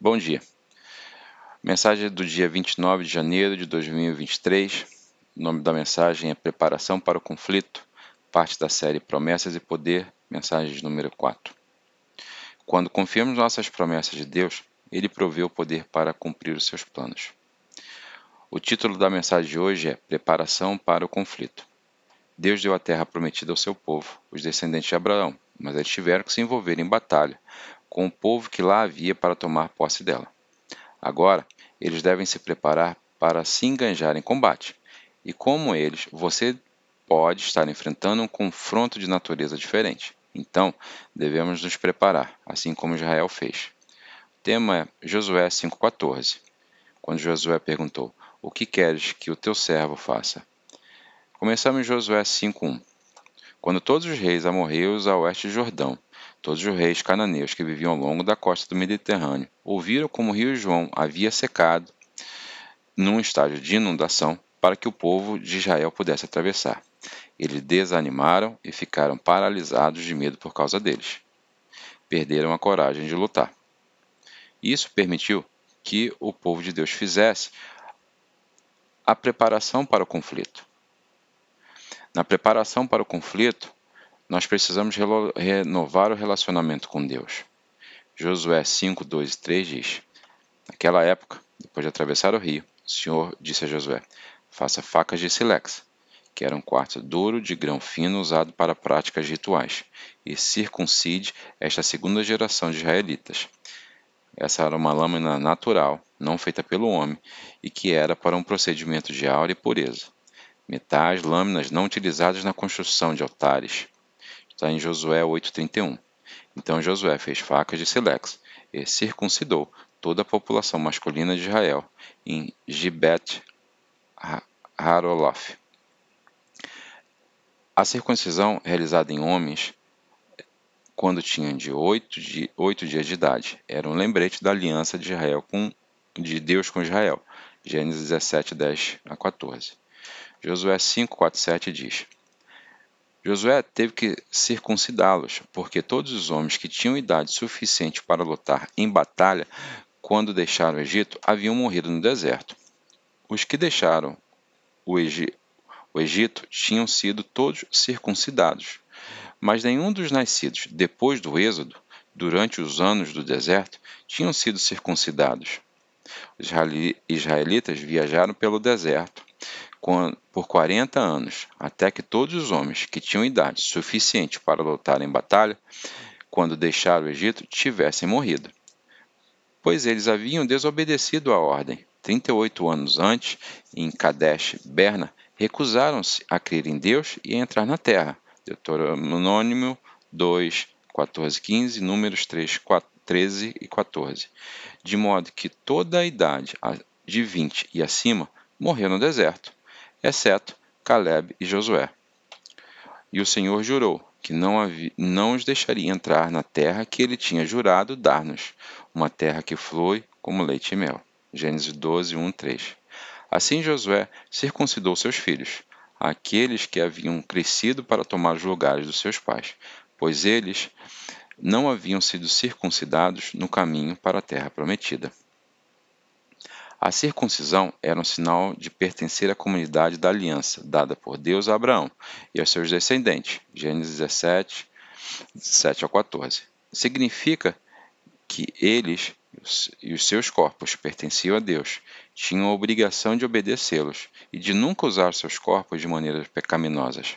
Bom dia. Mensagem do dia 29 de janeiro de 2023. O nome da mensagem é Preparação para o Conflito, parte da série Promessas e Poder, mensagem número 4. Quando confiamos nossas promessas de Deus, Ele provê o poder para cumprir os seus planos. O título da mensagem de hoje é Preparação para o Conflito. Deus deu a terra prometida ao seu povo, os descendentes de Abraão, mas eles tiveram que se envolver em batalha com o povo que lá havia para tomar posse dela. Agora, eles devem se preparar para se enganjar em combate. E como eles, você pode estar enfrentando um confronto de natureza diferente. Então, devemos nos preparar, assim como Israel fez. O tema é Josué 5,14. Quando Josué perguntou: O que queres que o teu servo faça? Começamos em Josué 5,1. Quando todos os reis amorreus a oeste de Jordão Todos os reis cananeus que viviam ao longo da costa do Mediterrâneo ouviram como o rio João havia secado num estágio de inundação para que o povo de Israel pudesse atravessar. Eles desanimaram e ficaram paralisados de medo por causa deles. Perderam a coragem de lutar. Isso permitiu que o povo de Deus fizesse a preparação para o conflito. Na preparação para o conflito, nós precisamos renovar o relacionamento com Deus. Josué 5, 2 e 3 diz: Naquela época, depois de atravessar o rio, o Senhor disse a Josué: Faça facas de silex, que era um quarto duro de grão fino usado para práticas rituais, e circuncide esta segunda geração de israelitas. Essa era uma lâmina natural, não feita pelo homem, e que era para um procedimento de aura e pureza. Metais, lâminas não utilizadas na construção de altares, Está em Josué 8,31. Então Josué fez facas de silex e circuncidou toda a população masculina de Israel em Gibet Harolof. A circuncisão realizada em homens quando tinham de oito, de oito dias de idade era um lembrete da aliança de Israel com de Deus com Israel. Gênesis 17, 10 a 14. Josué 5, 4, 7 diz: Josué teve que circuncidá-los, porque todos os homens que tinham idade suficiente para lutar em batalha quando deixaram o Egito haviam morrido no deserto. Os que deixaram o, Egito tinham sido todos circuncidados, mas nenhum dos nascidos depois do Êxodo, durante os anos do deserto, tinham sido circuncidados. Os israelitas viajaram pelo deserto por 40 anos, até que todos os homens que tinham idade suficiente para lutar em batalha, quando deixaram o Egito, tivessem morrido. Pois eles haviam desobedecido a ordem. 38 anos antes, em Kadesh Berna, recusaram-se a crer em Deus e a entrar na terra. Deuteronômio 2, 14, 15, Números 3, 4, 13 e 14. De modo que toda a idade de 20 e acima morreu no deserto exceto Caleb e Josué. E o Senhor jurou que não, havia, não os deixaria entrar na terra que ele tinha jurado dar-nos, uma terra que flui como leite e mel. Gênesis 12, 1, 3. Assim Josué circuncidou seus filhos, aqueles que haviam crescido para tomar os lugares dos seus pais, pois eles não haviam sido circuncidados no caminho para a terra prometida. A circuncisão era um sinal de pertencer à comunidade da aliança dada por Deus a Abraão e aos seus descendentes. Gênesis 17, 7 a 14. Significa que eles e os seus corpos pertenciam a Deus, tinham a obrigação de obedecê-los e de nunca usar seus corpos de maneiras pecaminosas.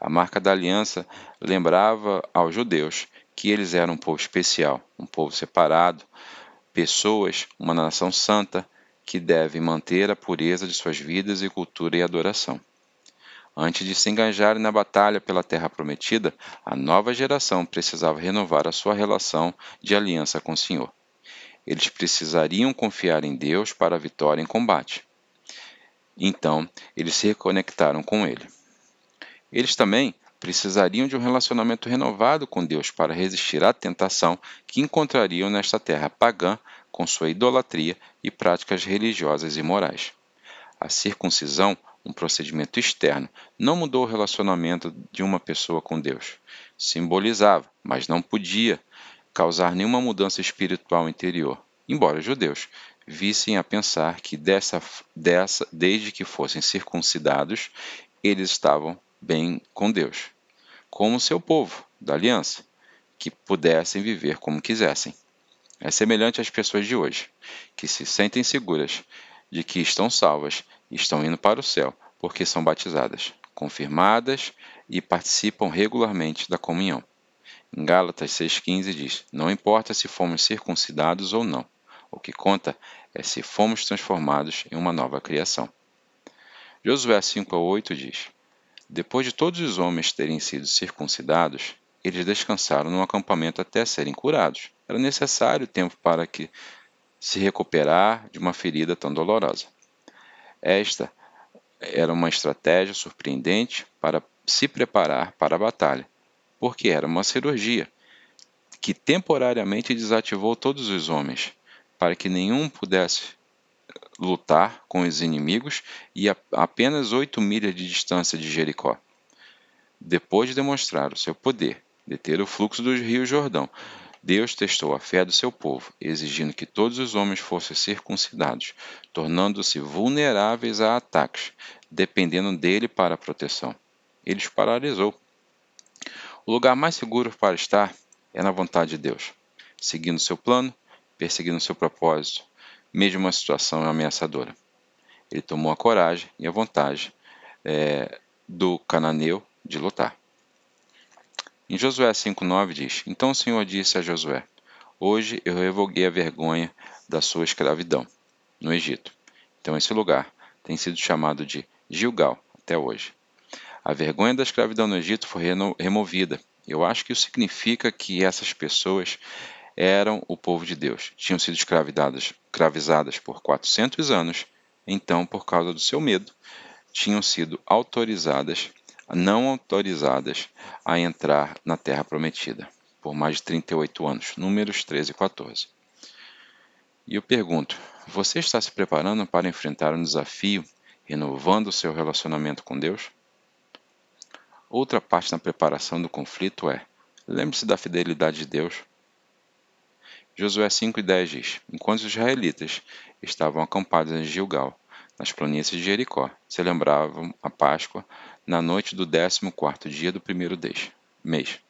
A marca da aliança lembrava aos judeus que eles eram um povo especial, um povo separado, pessoas, uma nação santa, que devem manter a pureza de suas vidas e cultura e adoração. Antes de se engajarem na batalha pela terra prometida, a nova geração precisava renovar a sua relação de aliança com o Senhor. Eles precisariam confiar em Deus para a vitória em combate. Então, eles se reconectaram com Ele. Eles também precisariam de um relacionamento renovado com Deus para resistir à tentação que encontrariam nesta terra pagã com sua idolatria e práticas religiosas e morais. A circuncisão, um procedimento externo, não mudou o relacionamento de uma pessoa com Deus. Simbolizava, mas não podia, causar nenhuma mudança espiritual interior. embora judeus, vissem a pensar que dessa, dessa, desde que fossem circuncidados, eles estavam bem com Deus, como seu povo da aliança, que pudessem viver como quisessem. É semelhante às pessoas de hoje, que se sentem seguras de que estão salvas e estão indo para o céu porque são batizadas, confirmadas e participam regularmente da comunhão. Em Gálatas 6,15 diz: Não importa se fomos circuncidados ou não, o que conta é se fomos transformados em uma nova criação. Josué 5 a 8 diz: Depois de todos os homens terem sido circuncidados, eles descansaram no acampamento até serem curados. Era necessário tempo para que se recuperar de uma ferida tão dolorosa. Esta era uma estratégia surpreendente para se preparar para a batalha, porque era uma cirurgia que temporariamente desativou todos os homens, para que nenhum pudesse lutar com os inimigos e a apenas oito milhas de distância de Jericó. Depois de demonstrar o seu poder, deter o fluxo do rio Jordão, Deus testou a fé do seu povo, exigindo que todos os homens fossem circuncidados, tornando-se vulneráveis a ataques, dependendo dele para a proteção. Ele os paralisou. O lugar mais seguro para estar é na vontade de Deus, seguindo seu plano, perseguindo seu propósito, mesmo uma situação ameaçadora. Ele tomou a coragem e a vontade é, do cananeu de lutar. Em Josué 5,9 diz: Então o Senhor disse a Josué: Hoje eu revoguei a vergonha da sua escravidão no Egito. Então esse lugar tem sido chamado de Gilgal até hoje. A vergonha da escravidão no Egito foi removida. Eu acho que isso significa que essas pessoas eram o povo de Deus. Tinham sido escravizadas, escravizadas por 400 anos, então, por causa do seu medo, tinham sido autorizadas, não autorizadas, a entrar na terra prometida, por mais de 38 anos. Números 13 e 14. E eu pergunto: você está se preparando para enfrentar um desafio, renovando o seu relacionamento com Deus? Outra parte na preparação do conflito é: lembre-se da fidelidade de Deus. Josué 5,10 diz: Enquanto os israelitas estavam acampados em Gilgal, nas planícies de Jericó, celebravam a Páscoa na noite do décimo quarto dia do primeiro mês.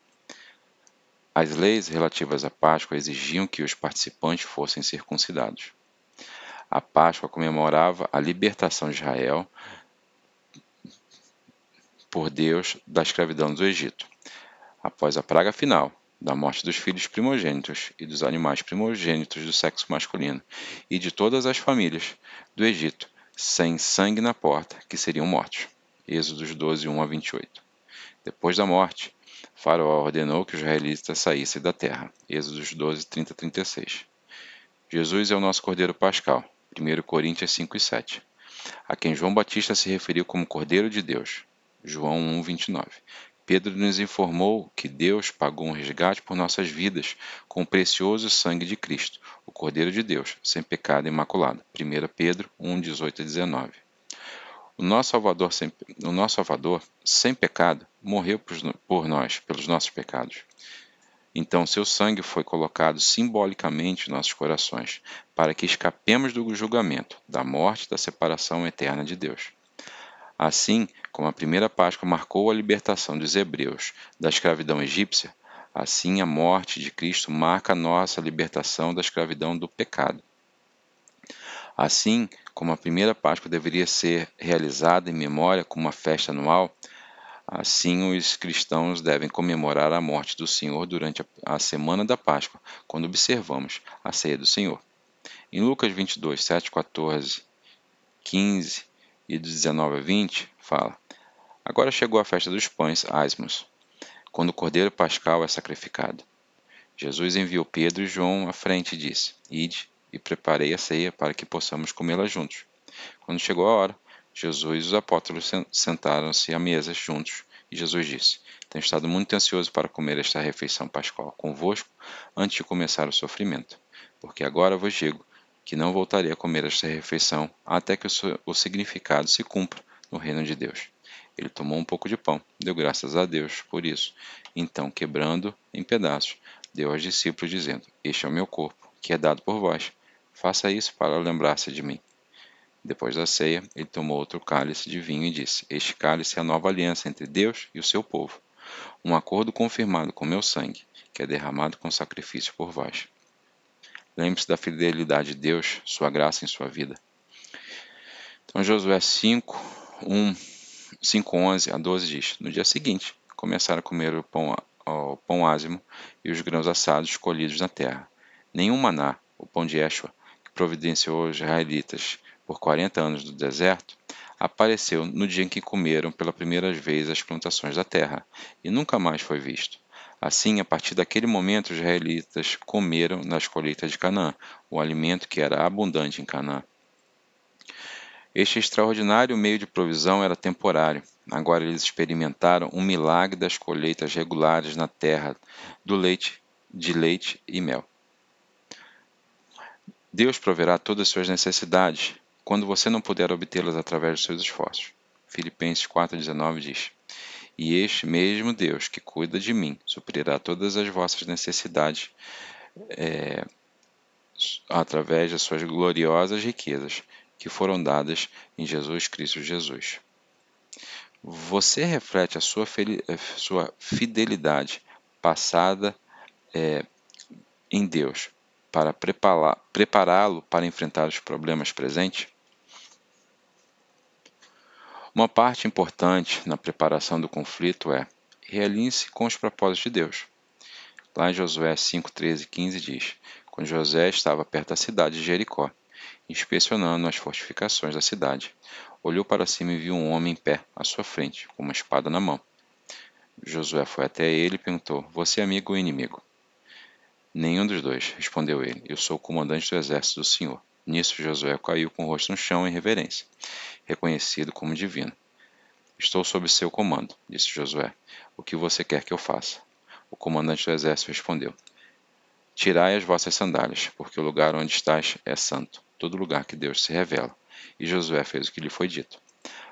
As leis relativas à Páscoa exigiam que os participantes fossem circuncidados. A Páscoa comemorava a libertação de Israel por Deus da escravidão do Egito. Após a praga final, da morte dos filhos primogênitos e dos animais primogênitos do sexo masculino e de todas as famílias do Egito, sem sangue na porta, que seriam mortos. Êxodos 12, 1 a 28. Depois da morte, Faraó ordenou que os israelitas saíssem da terra. Êxodos 12, 30 a 36. Jesus é o nosso Cordeiro Pascal. 1 Coríntios 5 e 7. A quem João Batista se referiu como Cordeiro de Deus. João 1, 29. Pedro nos informou que Deus pagou um resgate por nossas vidas com o precioso sangue de Cristo, o Cordeiro de Deus, sem pecado e imaculado. 1 Pedro 1, 18 a 19. O nosso Salvador sem, o nosso Salvador, sem pecado, morreu por nós, pelos nossos pecados. Então, seu sangue foi colocado simbolicamente em nossos corações, para que escapemos do julgamento, da morte e da separação eterna de Deus. Assim como a primeira Páscoa marcou a libertação dos hebreus da escravidão egípcia, assim a morte de Cristo marca a nossa libertação da escravidão do pecado. Assim como a primeira Páscoa deveria ser realizada em memória como uma festa anual, assim os cristãos devem comemorar a morte do Senhor durante a semana da Páscoa, quando observamos a ceia do Senhor. Em Lucas 22, 7, 14, 15 e do 19 a 20, fala: Agora chegou a festa dos pães asmos, quando o cordeiro pascal é sacrificado. Jesus enviou Pedro e João à frente e disse: Ide e preparei a ceia para que possamos comê-la juntos. Quando chegou a hora, Jesus e os apóstolos sentaram-se à mesa juntos, e Jesus disse: Tenho estado muito ansioso para comer esta refeição pascal convosco antes de começar o sofrimento, porque agora vos digo que não voltarei a comer esta refeição até que o significado se cumpra no reino de Deus. Ele tomou um pouco de pão, deu graças a Deus por isso. Então, quebrando em pedaços, deu aos discípulos, dizendo: Este é o meu corpo, que é dado por vós. Faça isso para lembrar-se de mim. Depois da ceia, ele tomou outro cálice de vinho e disse: Este cálice é a nova aliança entre Deus e o seu povo, um acordo confirmado com meu sangue, que é derramado com sacrifício por vós. Lembre-se da fidelidade de Deus, sua graça em sua vida. Então, Josué 5, 1, 5, 11 a 12 diz: No dia seguinte, começaram a comer o pão, o pão ázimo e os grãos assados colhidos na terra. Nenhum maná, o pão de Yeshua, que providenciou os israelitas por 40 anos do deserto, apareceu no dia em que comeram pela primeira vez as plantações da terra, e nunca mais foi visto. Assim, a partir daquele momento, os israelitas comeram nas colheitas de Canaã, o alimento que era abundante em Canaã. Este extraordinário meio de provisão era temporário. Agora eles experimentaram um milagre das colheitas regulares na terra do leite, de leite e mel. Deus proverá todas as suas necessidades, quando você não puder obtê-las através dos seus esforços. Filipenses 4,19 diz: E este mesmo Deus que cuida de mim suprirá todas as vossas necessidades é, através das suas gloriosas riquezas que foram dadas em Jesus Cristo Jesus. Você reflete a sua, sua fidelidade passada é, em Deus para prepará-lo para enfrentar os problemas presentes? Uma parte importante na preparação do conflito é realinhe-se com os propósitos de Deus. Lá em Josué 5, 13 e 15 diz: Quando José estava perto da cidade de Jericó, inspecionando as fortificações da cidade, olhou para cima e viu um homem em pé à sua frente, com uma espada na mão. Josué foi até ele e perguntou: Você é amigo ou inimigo? Nenhum dos dois, respondeu ele. Eu sou o comandante do exército do Senhor. Nisso Josué caiu com o rosto no chão em reverência, reconhecido como divino. Estou sob seu comando, disse Josué. O que você quer que eu faça? O comandante do exército respondeu: Tirai as vossas sandálias, porque o lugar onde estás é santo, todo lugar que Deus se revela. E Josué fez o que lhe foi dito.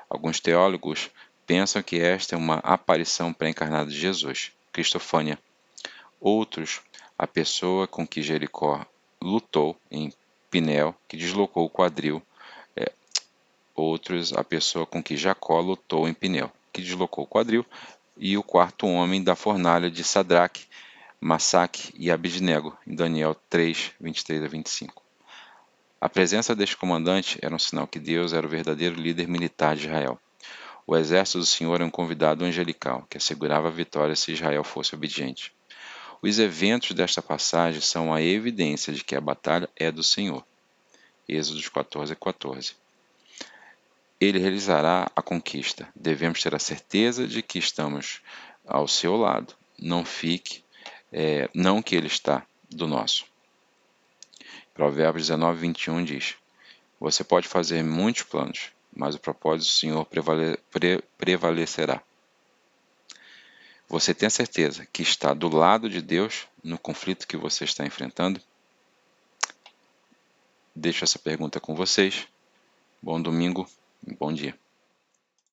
Alguns teólogos pensam que esta é uma aparição pré-encarnada de Jesus, Cristofânia. Outros, a pessoa com que Jericó lutou em Pinel, que deslocou o quadril. É, outros, a pessoa com que Jacó lutou em Pinel, que deslocou o quadril. E o quarto homem da fornalha de Sadraque, Massaque e Abidnego, em Daniel 3, 23 a 25. A presença deste comandante era um sinal que Deus era o verdadeiro líder militar de Israel. O exército do Senhor é um convidado angelical que assegurava a vitória se Israel fosse obediente. Os eventos desta passagem são a evidência de que a batalha é do Senhor. Êxodo 14, 14. Ele realizará a conquista. Devemos ter a certeza de que estamos ao seu lado. Não fique, é, não que ele está do nosso. Provérbios 19, 21 diz: Você pode fazer muitos planos, mas o propósito do Senhor prevale, pre, prevalecerá. Você tem a certeza que está do lado de Deus no conflito que você está enfrentando? Deixo essa pergunta com vocês. Bom domingo, bom dia.